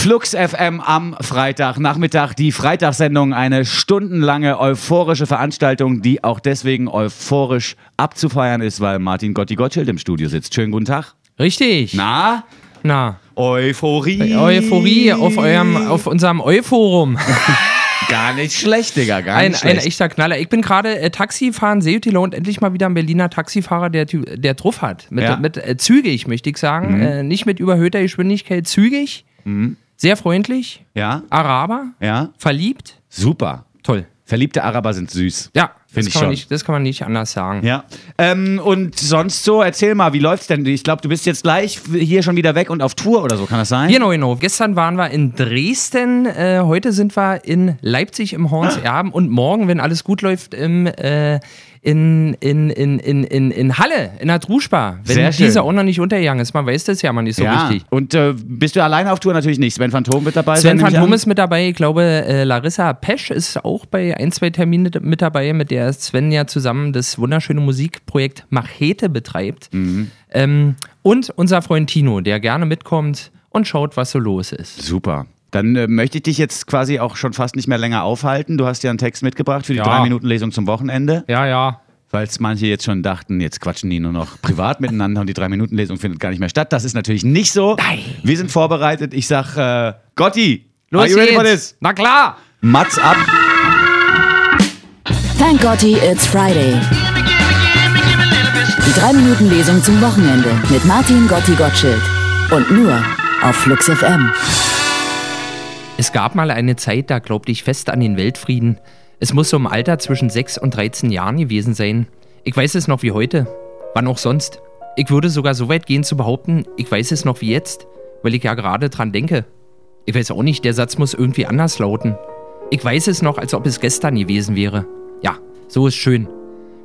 Flux FM am Freitagnachmittag, die Freitagssendung, eine stundenlange euphorische Veranstaltung, die auch deswegen euphorisch abzufeiern ist, weil Martin Gotti Gottschild im Studio sitzt. Schönen guten Tag. Richtig. Na? Na. Euphorie. Euphorie auf, eurem, auf unserem Euforum. Gar nicht schlecht, Digga. Gar Ein, nicht ein schlecht. echter Knaller. Ich bin gerade äh, Taxifahren, Seeutilo und endlich mal wieder ein Berliner Taxifahrer, der, der drauf hat. Mit, Ja. Mhm. mit äh, zügig, möchte ich sagen. Äh, nicht mit überhöhter Geschwindigkeit, zügig. Sehr freundlich. Ja, Araber. ja. Verliebt. Super. Toll. Verliebte Araber sind süß. Ja, Find das, ich kann man schon. nicht, das kann man nicht anders sagen. Ja. Ähm, und sonst so, erzähl mal, wie läuft's denn? Ich glaube, du bist jetzt gleich hier schon wieder weg und auf Tour oder so, kann das sein? Genau, genau. Gestern waren wir in Dresden, äh, heute sind wir in Leipzig im Horns Ah. Erben und morgen, wenn alles gut läuft, im, äh, in, in, in, in, in, in Halle, in der Druschbar. Wenn Sehr dieser auch noch nicht untergegangen ist, man weiß das ja mal nicht so ja. richtig. Und äh, bist du alleine auf Tour? Natürlich nicht. Sven Phantom wird dabei sein. Sven ich Phantom an. ist mit dabei, ich glaube, äh, Larissa Pesch ist auch bei ein, zwei Terminen mit dabei, mit der Sven ja zusammen das wunderschöne Musikprojekt Machete betreibt. Mhm. Ähm, und unser Freund Tino, der gerne mitkommt und schaut, was so los ist. Super. Dann äh, möchte ich dich jetzt quasi auch schon fast nicht mehr länger aufhalten. Du hast ja einen Text mitgebracht für die Ja. drei Minuten Lesung zum Wochenende. Ja, ja. Falls manche jetzt schon dachten, jetzt quatschen die nur noch privat miteinander und die drei Minuten Lesung findet gar nicht mehr statt. Das ist natürlich nicht so. Nein. Wir sind vorbereitet. Ich sag, äh, Gotti, Los are you ready for this? Na klar. Mats ab. Thank Gotti, it's Friday. Die 3-Minuten-Lesung zum Wochenende mit Martin Gotti Gottschild. Und nur auf Flux FM. Es gab mal eine Zeit, da glaubte ich fest an den Weltfrieden. Es muss so im Alter zwischen 6 und 13 Jahren gewesen sein. Ich weiß es noch wie heute. Wann auch sonst. Ich würde sogar so weit gehen zu behaupten, ich weiß es noch wie jetzt, weil ich ja gerade dran denke. Ich weiß auch nicht, der Satz muss irgendwie anders lauten. Ich weiß es noch, als ob es gestern gewesen wäre. So ist schön.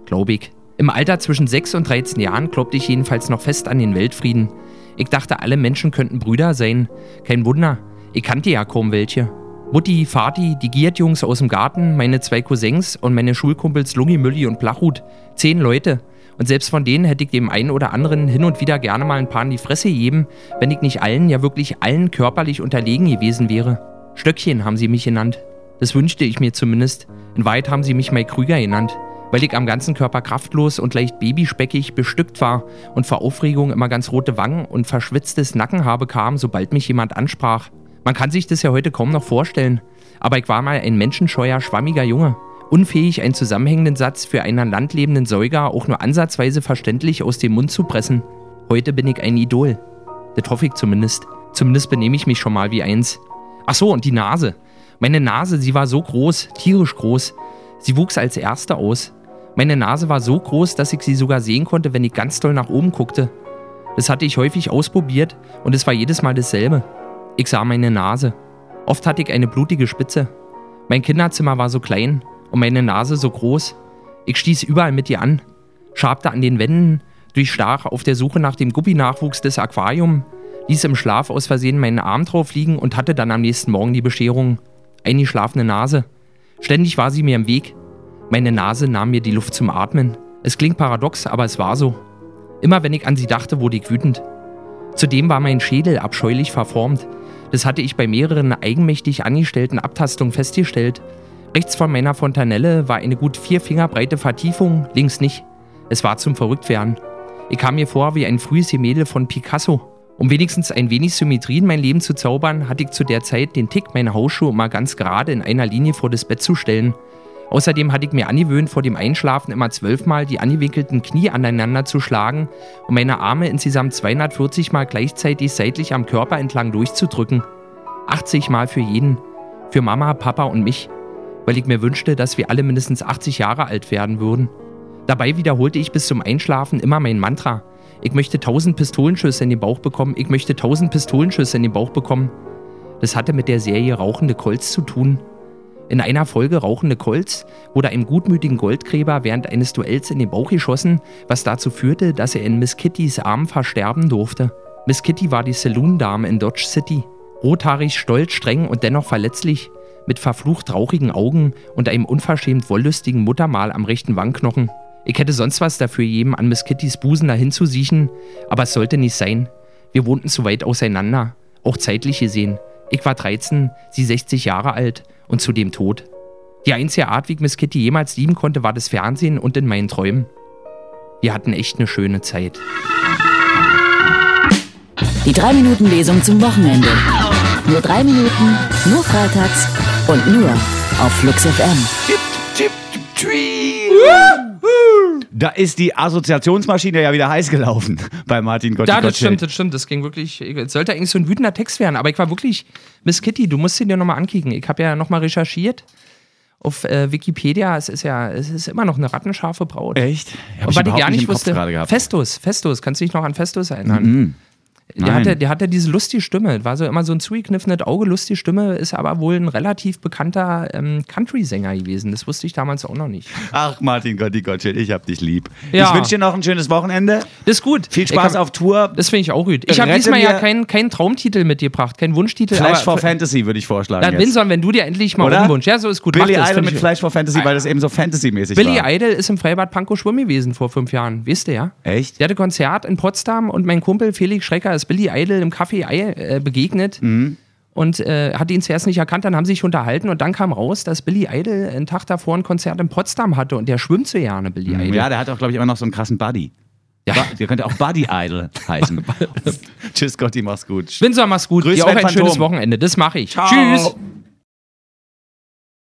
Glaube ich. Im Alter zwischen 6 und 13 Jahren glaubte ich jedenfalls noch fest an den Weltfrieden. Ich dachte, alle Menschen könnten Brüder sein. Kein Wunder. Ich kannte ja kaum welche. Mutti, Vati, die Giert-Jungs aus dem Garten, meine zwei Cousins und meine Schulkumpels Lungi, Mülli und Blachhut. Zehn Leute. Und selbst von denen hätte ich dem einen oder anderen hin und wieder gerne mal ein paar in die Fresse gegeben, wenn ich nicht allen, ja wirklich allen körperlich unterlegen gewesen wäre. Stöckchen haben sie mich genannt. Das wünschte ich mir zumindest. In Wahrheit haben sie mich Mai Krüger genannt, weil ich am ganzen Körper kraftlos und leicht babyspeckig bestückt war und vor Aufregung immer ganz rote Wangen und verschwitztes Nackenhaar bekam, sobald mich jemand ansprach. Man kann sich das ja heute kaum noch vorstellen, aber ich war mal ein menschenscheuer, schwammiger Junge. Unfähig, einen zusammenhängenden Satz für einen an Land Säuger auch nur ansatzweise verständlich aus dem Mund zu pressen. Heute bin ich ein Idol. Das hoffe ich zumindest. Zumindest benehme ich mich schon mal wie eins. Ach so, und die Nase. Meine Nase, sie war so groß, tierisch groß. Sie wuchs als erste aus. Meine Nase war so groß, dass ich sie sogar sehen konnte, wenn ich ganz doll nach oben guckte. Das hatte ich häufig ausprobiert und es war jedes Mal dasselbe. Ich sah meine Nase. Oft hatte ich eine blutige Spitze. Mein Kinderzimmer war so klein und meine Nase so groß. Ich stieß überall mit ihr an, schabte an den Wänden, durchstach auf der Suche nach dem Guppi-Nachwuchs des Aquarium, ließ im Schlaf aus Versehen meinen Arm drauf liegen und hatte dann am nächsten Morgen die Bescherung. Eine schlafende Nase. Ständig war sie mir im Weg. Meine Nase nahm mir die Luft zum Atmen. Es klingt paradox, aber es war so. Immer wenn ich an sie dachte, wurde ich wütend. Zudem war mein Schädel abscheulich verformt. Das hatte ich bei mehreren eigenmächtig angestellten Abtastungen festgestellt. Rechts von meiner Fontanelle war eine gut vier Finger breite Vertiefung, links nicht. Es war zum Verrücktwerden. Ich kam mir vor wie ein frühes Gemälde von Picasso. Um wenigstens ein wenig Symmetrie in mein Leben zu zaubern, hatte ich zu der Zeit den Tick, meine Hausschuhe mal ganz gerade in einer Linie vor das Bett zu stellen. Außerdem hatte ich mir angewöhnt, vor dem Einschlafen immer zwölfmal die angewinkelten Knie aneinander zu schlagen und meine Arme insgesamt 240 Mal gleichzeitig seitlich am Körper entlang durchzudrücken. 80 Mal für jeden. Für Mama, Papa und mich. Weil ich mir wünschte, dass wir alle mindestens 80 Jahre alt werden würden. Dabei wiederholte ich bis zum Einschlafen immer mein Mantra. Ich möchte 1000 Pistolenschüsse in den Bauch bekommen. Ich möchte 1000 Pistolenschüsse in den Bauch bekommen. Das hatte mit der Serie Rauchende Colts zu tun. In einer Folge Rauchende Colts wurde einem gutmütigen Goldgräber während eines Duells in den Bauch geschossen, was dazu führte, dass er in Miss Kittys Arm versterben durfte. Miss Kitty war die Saloon-Dame in Dodge City. Rothaarig, stolz, streng und dennoch verletzlich, mit verflucht rauchigen Augen und einem unverschämt wollüstigen Muttermal am rechten Wangenknochen. Ich hätte sonst was dafür jedem an Miss Kittys Busen dahin zu siechen, aber es sollte nicht sein. Wir wohnten zu weit auseinander, auch zeitlich gesehen. Ich war 13, sie 60 Jahre alt und zudem tot. Die einzige Art, wie ich Miss Kitty jemals lieben konnte, war das Fernsehen und in meinen Träumen. Wir hatten echt eine schöne Zeit. Die 3-Minuten-Lesung zum Wochenende. Nur drei Minuten, nur freitags und nur auf Flux FM. Da ist die Assoziationsmaschine ja wieder heiß gelaufen bei Martin Gotti Ja, das stimmt, das stimmt. Das ging wirklich. Es sollte eigentlich so ein wütender Text werden, aber ich war wirklich. Miss Kitty, du musst ihn dir nochmal ankicken. Ich habe ja nochmal recherchiert auf äh, Wikipedia. Es ist ja, es ist immer noch eine rattenscharfe Braut. Echt? Hab Und was ich gar nicht Kopf wusste. Festus, Festus, kannst du dich noch an Festus erinnern? Mhm. Der Nein. hatte, der hatte diese lustige Stimme, war so immer so ein zugekniffenes Auge, lustige Stimme, ist aber wohl ein relativ bekannter ähm, Country-Sänger gewesen. Das wusste ich damals auch noch nicht. Ach, Martin Gotti Gottschild, ich hab dich lieb. Ja. Ich wünsche dir noch ein schönes Wochenende. Das ist gut. Viel Spaß hab, auf Tour. Das finde ich auch gut. Ich habe diesmal ja keinen keinen Traumtitel mitgebracht, keinen Wunschtitel. Flash for Fantasy würde ich vorschlagen. Dann. Winson, wenn du dir endlich mal einen Wunsch. Ja, so ist gut. Billy Idol mit Flash for Fantasy, weil das eben so Fantasy-mäßig Billy war. Idol ist im Freibad Pankow schwimmen gewesen vor fünf Jahren. Wisst ihr ja? Echt? Der hatte Konzert in Potsdam und mein Kumpel Felix Schrecker ist Billy Idol im Café äh, begegnet. Mhm. Und äh, hat ihn zuerst nicht erkannt, dann haben sie sich unterhalten und dann kam raus, dass Billy Idol einen Tag davor ein Konzert in Potsdam hatte und der schwimmt so gerne, Billy Idol. Mhm. Ja, der hat auch, glaube ich, immer noch so einen krassen Buddy. Ja. Der könnte auch Buddy Idol heißen. Tschüss, Gotti, mach's gut. Windsor, mach's gut. Grüß Dir auch ein schönes Phantom. Wochenende. Das mache ich. Ciao. Tschüss.